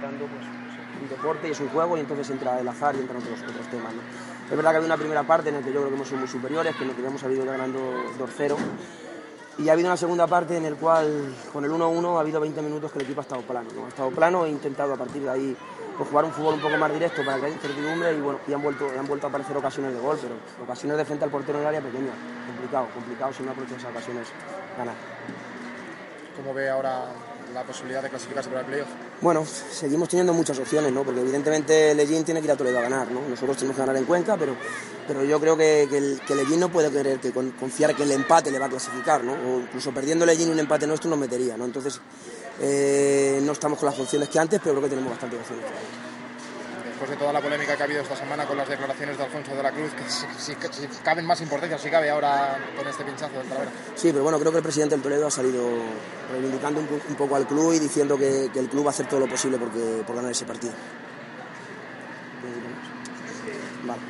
Pues, un deporte y es un juego y entonces entra el azar y entran otros, otros temas. ¿no? Es verdad que había una primera parte en la que yo creo que hemos sido muy superiores, que nos habíamos habido ganando 2-0 y ha habido una segunda parte en la cual con el 1-1 ha habido 20 minutos que el equipo ha estado plano. ¿no? Ha estado plano e intentado a partir de ahí pues, jugar un fútbol un poco más directo para que haya incertidumbre y, bueno, y han, vuelto, han vuelto a aparecer ocasiones de gol, pero ocasiones de frente al portero en el área pequeña. Complicado, complicado si no aprovechas esas ocasiones ganar. ¿Cómo ve ahora la posibilidad de clasificarse para el playoff? Bueno, seguimos teniendo muchas opciones, ¿no? Porque evidentemente Lejín tiene que ir a Toledo a ganar, ¿no? Nosotros tenemos que ganar en Cuenca, pero, pero yo creo que, que, el, Lejín no puede querer que con- confiar que el empate le va a clasificar, ¿no? O incluso perdiendo Lejín un empate nuestro nos metería, ¿no? Entonces, eh, no estamos con las funciones que antes, pero creo que tenemos bastantes opciones. Después de toda la polémica que ha habido esta semana con las declaraciones de Alfonso de la Cruz, que si, si- si caben más importancia, si cabe ahora con este pinchazo del Talavera. Sí, pero bueno, creo que el presidente del Toledo ha salido reivindicando un, po- un poco al club y diciendo que, que el club va a hacer todo lo posible porque, por ganar ese partido. Vale.